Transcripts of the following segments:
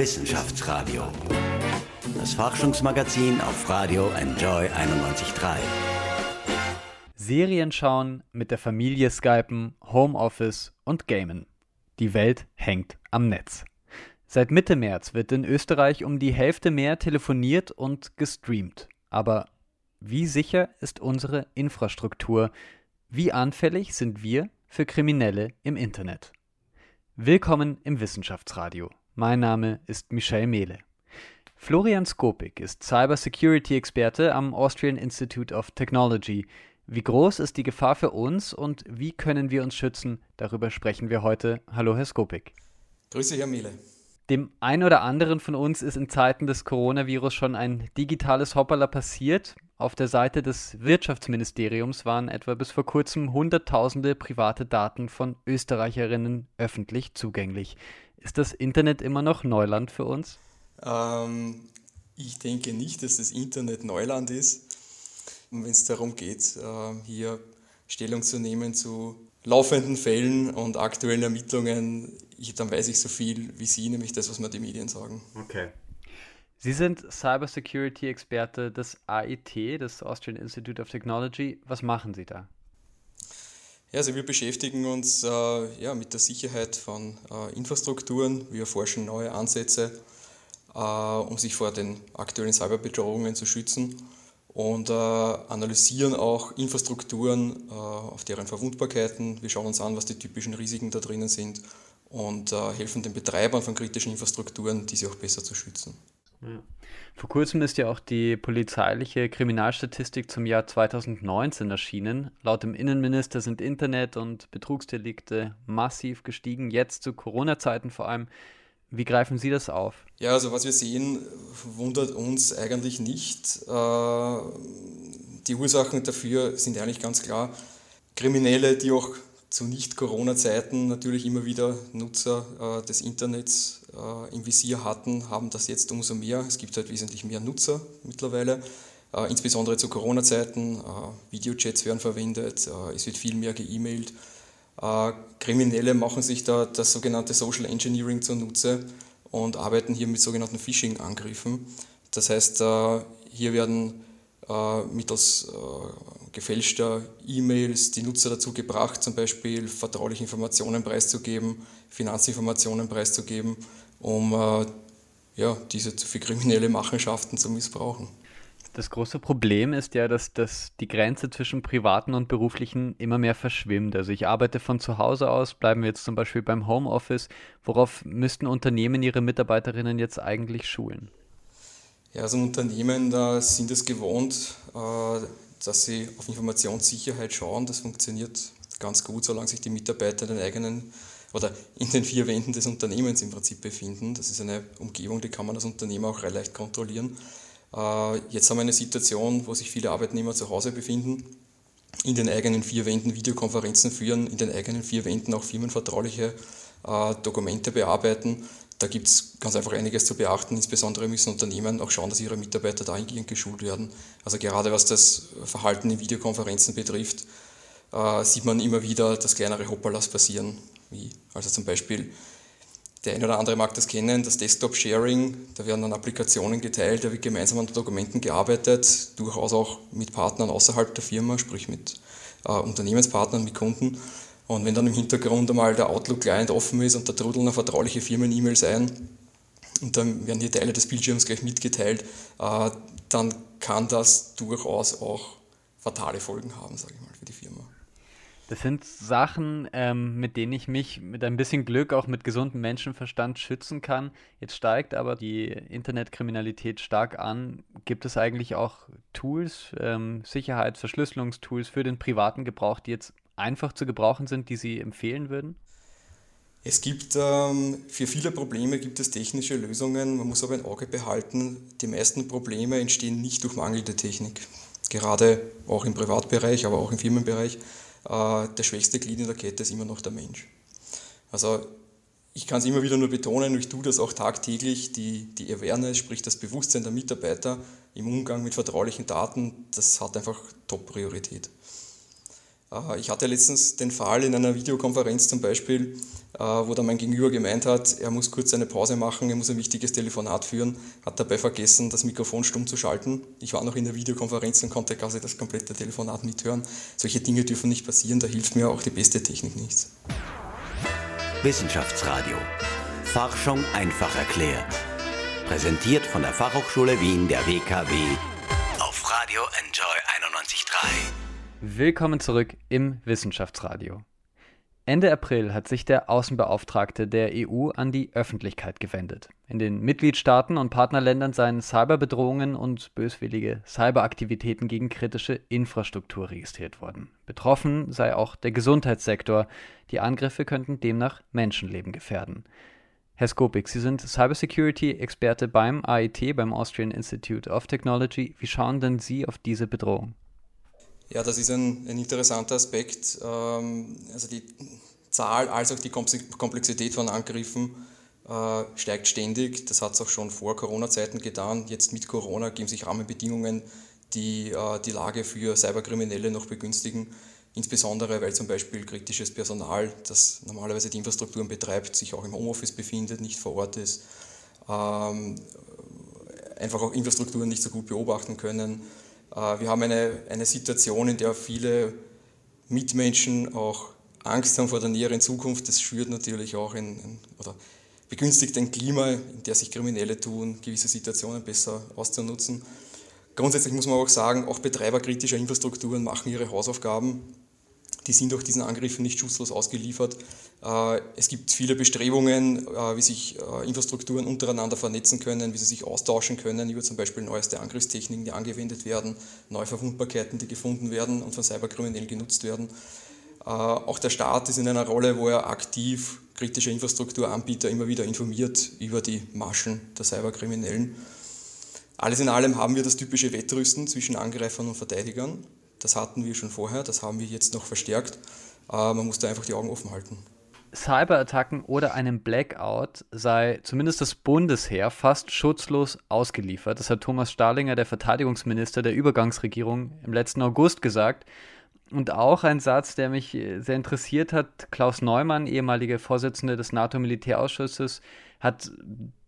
Wissenschaftsradio. Das Forschungsmagazin auf Radio Enjoy 91.3. Serien schauen, mit der Familie skypen, Homeoffice und Gamen. Die Welt hängt am Netz. Seit Mitte März wird in Österreich um die Hälfte mehr telefoniert und gestreamt. Aber wie sicher ist unsere Infrastruktur? Wie anfällig sind wir für Kriminelle im Internet? Willkommen im Wissenschaftsradio. Mein Name ist Michel Mehle. Florian Skopik ist Cybersecurity-Experte am Austrian Institute of Technology. Wie groß ist die Gefahr für uns und wie können wir uns schützen? Darüber sprechen wir heute. Hallo, Herr Skopik. Grüße, Herr Mehle. Dem einen oder anderen von uns ist in Zeiten des Coronavirus schon ein digitales Hoppala passiert. Auf der Seite des Wirtschaftsministeriums waren etwa bis vor kurzem Hunderttausende private Daten von Österreicherinnen öffentlich zugänglich. Ist das Internet immer noch Neuland für uns? Ähm, ich denke nicht, dass das Internet Neuland ist. Wenn es darum geht, äh, hier Stellung zu nehmen zu laufenden Fällen und aktuellen Ermittlungen, ich, dann weiß ich so viel wie Sie, nämlich das, was mir die Medien sagen. Okay. Sie sind Cybersecurity-Experte des AIT, des Austrian Institute of Technology. Was machen Sie da? Ja, also wir beschäftigen uns äh, ja, mit der Sicherheit von äh, Infrastrukturen. Wir erforschen neue Ansätze, äh, um sich vor den aktuellen Cyberbedrohungen zu schützen und äh, analysieren auch Infrastrukturen äh, auf deren Verwundbarkeiten. Wir schauen uns an, was die typischen Risiken da drinnen sind und äh, helfen den Betreibern von kritischen Infrastrukturen, diese auch besser zu schützen. Ja. Vor kurzem ist ja auch die polizeiliche Kriminalstatistik zum Jahr 2019 erschienen. Laut dem Innenminister sind Internet- und Betrugsdelikte massiv gestiegen, jetzt zu Corona-Zeiten vor allem. Wie greifen Sie das auf? Ja, also was wir sehen, wundert uns eigentlich nicht. Äh, die Ursachen dafür sind eigentlich ganz klar. Kriminelle, die auch zu Nicht-Corona-Zeiten natürlich immer wieder Nutzer äh, des Internets äh, im Visier hatten, haben das jetzt umso mehr. Es gibt halt wesentlich mehr Nutzer mittlerweile, insbesondere zu Corona-Zeiten. Videochats werden verwendet, es wird viel mehr geemailt. Äh, Kriminelle machen sich da das sogenannte Social Engineering zunutze und arbeiten hier mit sogenannten Phishing-Angriffen. Das heißt, hier werden mittels gefälschter E-Mails die Nutzer dazu gebracht, zum Beispiel vertrauliche Informationen preiszugeben, Finanzinformationen preiszugeben, um äh, ja, diese für kriminelle Machenschaften zu missbrauchen. Das große Problem ist ja, dass, dass die Grenze zwischen privaten und beruflichen immer mehr verschwimmt. Also ich arbeite von zu Hause aus, bleiben wir jetzt zum Beispiel beim Homeoffice. Worauf müssten Unternehmen ihre Mitarbeiterinnen jetzt eigentlich schulen? Ja, also Unternehmen da sind es gewohnt, äh, dass sie auf Informationssicherheit schauen. Das funktioniert ganz gut, solange sich die Mitarbeiter in den eigenen oder in den vier Wänden des Unternehmens im Prinzip befinden. Das ist eine Umgebung, die kann man als Unternehmer auch leicht kontrollieren. Äh, jetzt haben wir eine Situation, wo sich viele Arbeitnehmer zu Hause befinden, in den eigenen vier Wänden Videokonferenzen führen, in den eigenen vier Wänden auch firmenvertrauliche äh, Dokumente bearbeiten da gibt es ganz einfach einiges zu beachten. Insbesondere müssen Unternehmen auch schauen, dass ihre Mitarbeiter dahingehend geschult werden. Also gerade was das Verhalten in Videokonferenzen betrifft, äh, sieht man immer wieder, dass kleinere Hoppalas passieren. Wie also zum Beispiel, der eine oder andere mag das kennen, das Desktop-Sharing, da werden dann Applikationen geteilt, da wird gemeinsam an Dokumenten gearbeitet, durchaus auch mit Partnern außerhalb der Firma, sprich mit äh, Unternehmenspartnern, mit Kunden. Und wenn dann im Hintergrund einmal der Outlook-Client offen ist und da trudeln noch vertrauliche Firmen-E-Mails ein und dann werden hier Teile des Bildschirms gleich mitgeteilt, äh, dann kann das durchaus auch fatale Folgen haben, sage ich mal, für die Firma. Das sind Sachen, ähm, mit denen ich mich mit ein bisschen Glück auch mit gesundem Menschenverstand schützen kann. Jetzt steigt aber die Internetkriminalität stark an. Gibt es eigentlich auch Tools, ähm, Sicherheits-, Verschlüsselungstools für den privaten Gebrauch, die jetzt einfach zu gebrauchen sind, die Sie empfehlen würden? Es gibt ähm, für viele Probleme gibt es technische Lösungen. Man muss aber ein Auge behalten, die meisten Probleme entstehen nicht durch mangelnde Technik. Gerade auch im Privatbereich, aber auch im Firmenbereich. Äh, der schwächste Glied in der Kette ist immer noch der Mensch. Also ich kann es immer wieder nur betonen, ich tue das auch tagtäglich, die, die Awareness, sprich das Bewusstsein der Mitarbeiter im Umgang mit vertraulichen Daten, das hat einfach Top-Priorität. Äh, ich hatte letztens den Fall in einer Videokonferenz zum Beispiel, äh, wo dann mein Gegenüber gemeint hat, er muss kurz eine Pause machen, er muss ein wichtiges Telefonat führen, hat dabei vergessen, das Mikrofon stumm zu schalten. Ich war noch in der Videokonferenz und konnte quasi das komplette Telefonat mithören. Solche Dinge dürfen nicht passieren, da hilft mir auch die beste Technik nichts. Wissenschaftsradio. Forschung einfach erklärt. Präsentiert von der Fachhochschule Wien der WKW auf Radio Enjoy 91.3. Willkommen zurück im Wissenschaftsradio. Ende April hat sich der Außenbeauftragte der EU an die Öffentlichkeit gewendet. In den Mitgliedstaaten und Partnerländern seien Cyberbedrohungen und böswillige Cyberaktivitäten gegen kritische Infrastruktur registriert worden. Betroffen sei auch der Gesundheitssektor. Die Angriffe könnten demnach Menschenleben gefährden. Herr Skopik, Sie sind Cybersecurity-Experte beim AIT, beim Austrian Institute of Technology. Wie schauen denn Sie auf diese Bedrohung? Ja, das ist ein, ein interessanter Aspekt. Ähm, also die Zahl als auch die Komplexität von Angriffen äh, steigt ständig. Das hat es auch schon vor Corona-Zeiten getan. Jetzt mit Corona geben sich Rahmenbedingungen, die äh, die Lage für Cyberkriminelle noch begünstigen. Insbesondere, weil zum Beispiel kritisches Personal, das normalerweise die Infrastrukturen betreibt, sich auch im Homeoffice befindet, nicht vor Ort ist, ähm, einfach auch Infrastrukturen nicht so gut beobachten können wir haben eine, eine Situation, in der viele Mitmenschen auch Angst haben vor der näheren Zukunft. Das schürt natürlich auch ein, ein, oder begünstigt ein Klima, in der sich Kriminelle tun, gewisse Situationen besser auszunutzen. Grundsätzlich muss man auch sagen, auch Betreiber kritischer Infrastrukturen machen ihre Hausaufgaben die sind durch diesen Angriffen nicht schutzlos ausgeliefert. Äh, es gibt viele Bestrebungen, äh, wie sich äh, Infrastrukturen untereinander vernetzen können, wie sie sich austauschen können über zum Beispiel neueste Angriffstechniken, die angewendet werden, neue Verwundbarkeiten, die gefunden werden und von Cyberkriminellen genutzt werden. Auch der Staat ist in einer Rolle, wo er aktiv kritische Infrastrukturanbieter immer wieder informiert über die Maschen der Cyberkriminellen. Alles in allem haben wir das typische Wettrüsten zwischen Angreifern und Verteidigern. Das hatten wir schon vorher, das haben wir jetzt noch verstärkt. Äh, man muss da einfach die Augen offen halten. Cyberattacken oder einem Blackout sei zumindest das Bundesheer fast schutzlos ausgeliefert. Das hat Thomas Stahlinger, der Verteidigungsminister der Übergangsregierung, im letzten August gesagt. Und auch ein Satz, der mich sehr interessiert hat. Klaus Neumann, ehemaliger Vorsitzender des NATO-Militärausschusses, hat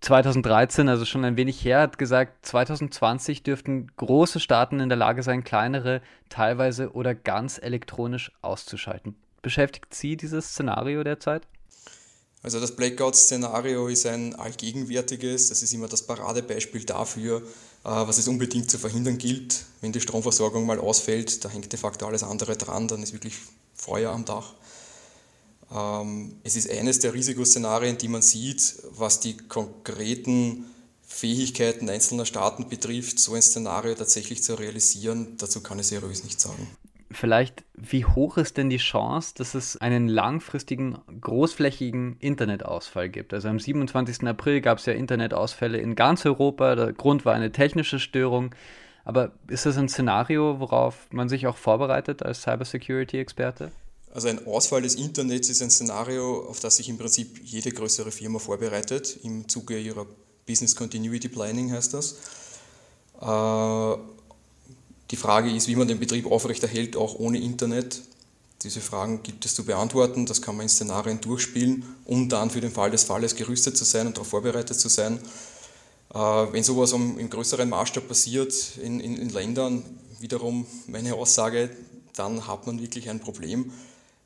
2013, also schon ein wenig her, hat gesagt, 2020 dürften große Staaten in der Lage sein, kleinere teilweise oder ganz elektronisch auszuschalten. Beschäftigt Sie dieses Szenario derzeit? Also das Blackout-Szenario ist ein allgegenwärtiges, das ist immer das Paradebeispiel dafür, äh, was es unbedingt zu verhindern gilt. Wenn die Stromversorgung mal ausfällt, da hängt de facto alles andere dran, dann ist wirklich Feuer am Dach. Ähm, es ist eines der Risikoszenarien, die man sieht, was die konkreten Fähigkeiten einzelner Staaten betrifft, so ein Szenario tatsächlich zu realisieren. Dazu kann ich seriös nicht sagen. Vielleicht, wie hoch ist denn die Chance, dass es einen langfristigen, großflächigen Internetausfall gibt? Also am 27. April gab es ja Internetausfälle in ganz Europa. Der Grund war eine technische Störung. Aber ist das ein Szenario, worauf man sich auch vorbereitet als Cybersecurity-Experte? Also ein Ausfall des Internets ist ein Szenario, auf das sich im Prinzip jede größere Firma vorbereitet. Im Zuge ihrer Business Continuity Planning heißt das. Äh, die Frage ist, wie man den Betrieb aufrechterhält, auch ohne Internet. Diese Fragen gibt es zu beantworten. Das kann man in Szenarien durchspielen, um dann für den Fall des Falles gerüstet zu sein und darauf vorbereitet zu sein. Äh, wenn sowas im größeren Maßstab passiert in, in, in Ländern, wiederum meine Aussage, dann hat man wirklich ein Problem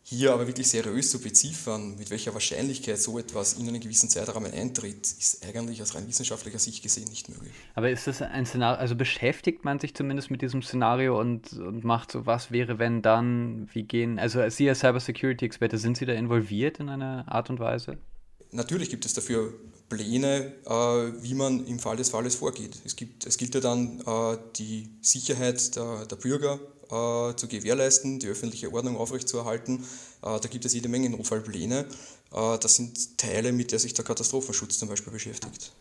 hier aber wirklich seriös zu beziffern, mit welcher Wahrscheinlichkeit so etwas in einen gewissen Zeitrahmen eintritt, ist eigentlich aus rein wissenschaftlicher Sicht gesehen nicht möglich. Aber ist das ein Szenario, also beschäftigt man sich zumindest mit diesem Szenario und, und macht so, was wäre, wenn dann, wie gehen, also Sie als Cybersecurity-Experte, sind Sie da involviert in einer Art und Weise? Natürlich gibt es dafür Pläne, äh, wie man im Fall des Falles vorgeht. Es, gibt, es gilt ja dann äh, die Sicherheit der, der Bürger zu gewährleisten, die öffentliche Ordnung aufrechtzuerhalten. Äh, da gibt es jede Menge Notfallpläne. Äh, das sind Teile, mit der sich der Katastrophenschutz zum Beispiel beschäftigt.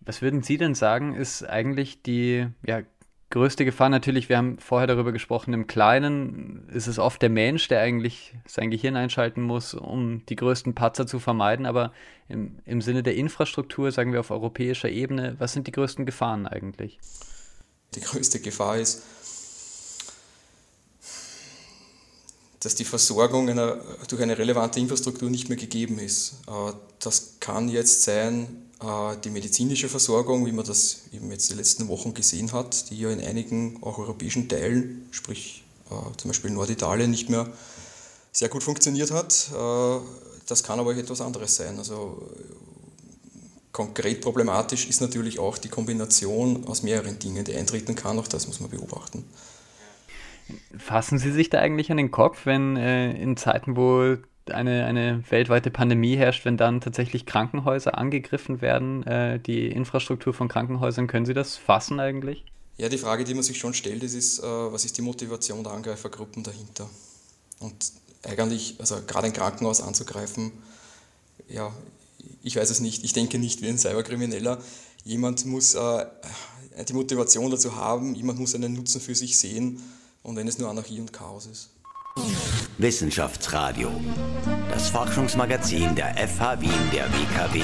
Was würden Sie denn sagen, ist eigentlich die ja, größte Gefahr? Natürlich, wir haben vorher darüber gesprochen, im Kleinen ist es oft der Mensch, der eigentlich sein Gehirn einschalten muss, um die größten Patzer zu vermeiden. Aber im, im Sinne der Infrastruktur, sagen wir auf europäischer Ebene, was sind die größten Gefahren eigentlich? Die größte Gefahr ist, dass die Versorgung einer, durch eine relevante Infrastruktur nicht mehr gegeben ist. Äh, das kann jetzt sein äh, die medizinische Versorgung, wie man das eben jetzt die letzten Wochen gesehen hat, die ja in einigen auch europäischen Teilen, sprich äh, zum Beispiel Norditalien, nicht mehr sehr gut funktioniert hat. Das kann aber etwas anderes sein. Also konkret problematisch ist natürlich auch die Kombination aus mehreren Dingen, die eintreten kann. Auch das muss man beobachten. Fassen Sie sich da eigentlich an den Kopf, wenn äh, in Zeiten, wo eine, eine weltweite Pandemie herrscht, wenn dann tatsächlich Krankenhäuser angegriffen werden, äh, die Infrastruktur von Krankenhäusern, können Sie das fassen eigentlich? Ja, die Frage, die man sich schon stellt, ist, ist äh, was ist die Motivation der Angreifergruppen dahinter? Und eigentlich, also gerade ein Krankenhaus anzugreifen, ja, ich weiß es nicht, ich denke nicht wie ein Cyberkrimineller. Jemand muss äh, die Motivation dazu haben, jemand muss einen Nutzen für sich sehen und wenn es nur Anarchie und Chaos ist. Wissenschaftsradio, das Forschungsmagazin der FH Wien der WKW.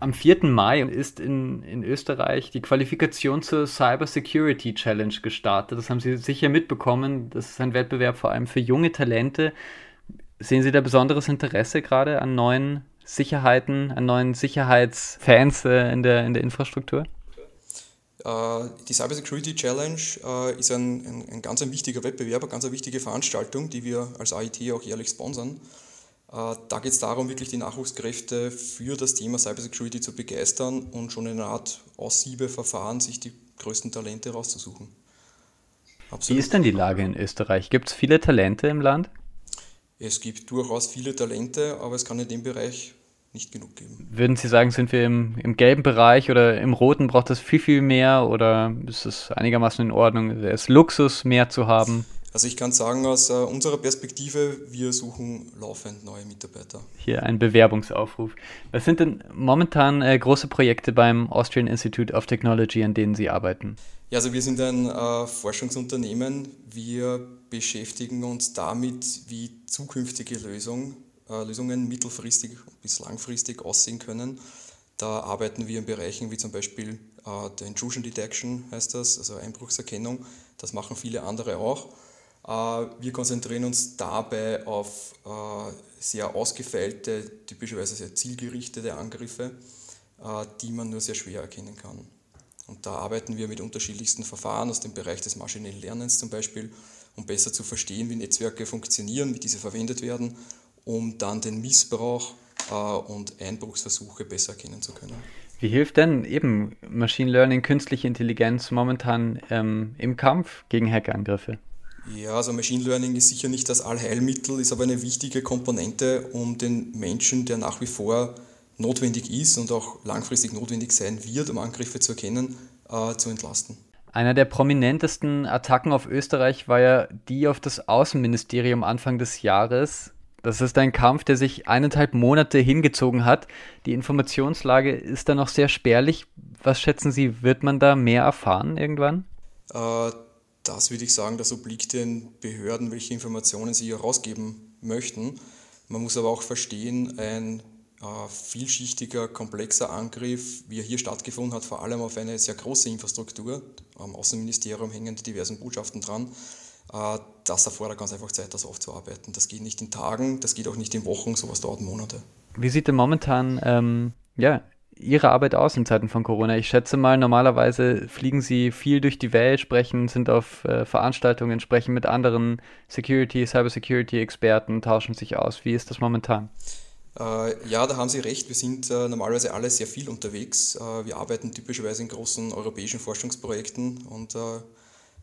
Am 4. Mai ist in, in Österreich die Qualifikation zur Cyber Security Challenge gestartet. Das haben Sie sicher mitbekommen. Das ist ein Wettbewerb vor allem für junge Talente. Sehen Sie da besonderes Interesse gerade an neuen Sicherheiten, an neuen Sicherheitsfans äh, in, der, in der Infrastruktur? Äh, die Cyber Security Challenge äh, ist ein, ein, ein ganz ein wichtiger Wettbewerb, eine ganz wichtige Veranstaltung, die wir als AIT auch jährlich sponsern. Äh, da geht es darum, wirklich die Nachwuchskräfte für das Thema Cyber Security zu begeistern und schon in einer Art Aussiebeverfahren sich die größten Talente rauszusuchen. Absolut. Wie ist denn die Lage in Österreich? Gibt es viele Talente im Land? Es gibt durchaus viele Talente, aber es kann in dem Bereich nicht genug geben. Würden Sie sagen, sind wir im, im gelben Bereich oder im roten braucht es viel, viel mehr oder ist es einigermaßen in Ordnung? Es ist Luxus, mehr zu haben? Also ich kann sagen, aus äh, unserer Perspektive, wir suchen laufend neue Mitarbeiter. Hier ein Bewerbungsaufruf. Was sind denn momentan äh, große Projekte beim Austrian Institute of Technology, an denen Sie arbeiten? Ja, also wir sind ein äh, Forschungsunternehmen. Wir beschäftigen uns damit, wie zukünftige Lösungen Lösungen mittelfristig bis langfristig aussehen können. Da arbeiten wir in Bereichen wie zum Beispiel äh, der Intrusion Detection, heißt das, also Einbruchserkennung. Das machen viele andere auch. Äh, wir konzentrieren uns dabei auf sehr ausgefeilte, typischerweise sehr zielgerichtete Angriffe, die man nur sehr schwer erkennen kann. Und da arbeiten wir mit unterschiedlichsten Verfahren aus dem Bereich des maschinellen Lernens zum Beispiel, um besser zu verstehen, wie Netzwerke funktionieren, wie diese verwendet werden um dann den Missbrauch äh, und Einbruchsversuche besser erkennen zu können. Wie hilft denn eben Machine Learning, künstliche Intelligenz momentan ähm, im Kampf gegen Hackerangriffe? Ja, also Machine Learning ist sicher nicht das Allheilmittel, ist aber eine wichtige Komponente, um den Menschen, der nach wie vor notwendig ist und auch langfristig notwendig sein wird, um Angriffe zu erkennen, äh, zu entlasten. Einer der prominentesten Attacken auf Österreich war ja die auf das Außenministerium Anfang des Jahres. Das ist ein Kampf, der sich eineinhalb Monate hingezogen hat. Die Informationslage ist da noch sehr spärlich. Was schätzen Sie, wird man da mehr erfahren irgendwann? Äh, das würde ich sagen, das obliegt den Behörden, welche Informationen sie herausgeben möchten. Man muss aber auch verstehen, ein äh, vielschichtiger, komplexer Angriff, wie er hier stattgefunden hat, vor allem auf eine sehr große Infrastruktur. Am Außenministerium hängen die diversen Botschaften dran das erfordert ganz einfach Zeit, das aufzuarbeiten. Das geht nicht in Tagen, das geht auch nicht in Wochen, sowas dauert Monate. Wie sieht denn momentan ähm, ja, Ihre Arbeit aus in Zeiten von Corona? Ich schätze mal, normalerweise fliegen Sie viel durch die Welt, sprechen, sind auf äh, Veranstaltungen, sprechen mit anderen Security, Cybersecurity-Experten, tauschen sich aus. Wie ist das momentan? Äh, ja, da haben Sie recht. Wir sind äh, normalerweise alle sehr viel unterwegs. Äh, wir arbeiten typischerweise in großen europäischen Forschungsprojekten und äh,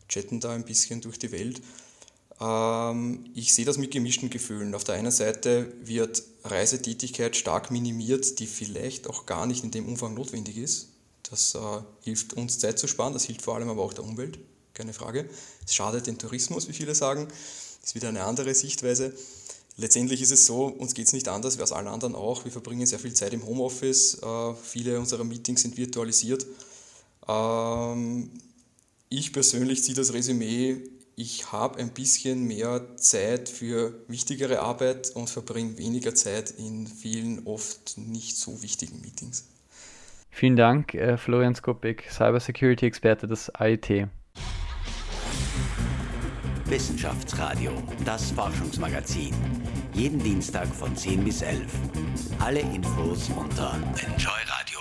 chatten da ein bisschen durch die Welt. Ähm, ich sehe das mit gemischten Gefühlen. Auf der einen Seite wird Reisetätigkeit stark minimiert, die vielleicht auch gar nicht in dem Umfang notwendig ist. Das äh, hilft uns Zeit zu sparen, das hilft vor allem aber auch der Umwelt, keine Frage. Es schadet den Tourismus, wie viele sagen. Das ist wieder eine andere Sichtweise. Letztendlich ist es so, uns geht es nicht anders wie aus allen anderen auch. Wir verbringen sehr viel Zeit im Homeoffice, äh, viele unserer Meetings sind virtualisiert. Ähm, ich persönlich ziehe das Resümee, ich habe ein bisschen mehr Zeit für wichtigere Arbeit und verbringe weniger Zeit in vielen oft nicht so wichtigen Meetings. Vielen Dank, äh, Florian Skopik, Cybersecurity-Experte des AIT. Wissenschaftsradio, das Forschungsmagazin. Jeden Dienstag von 10 bis 11. Alle Infos unter Enjoy Radio.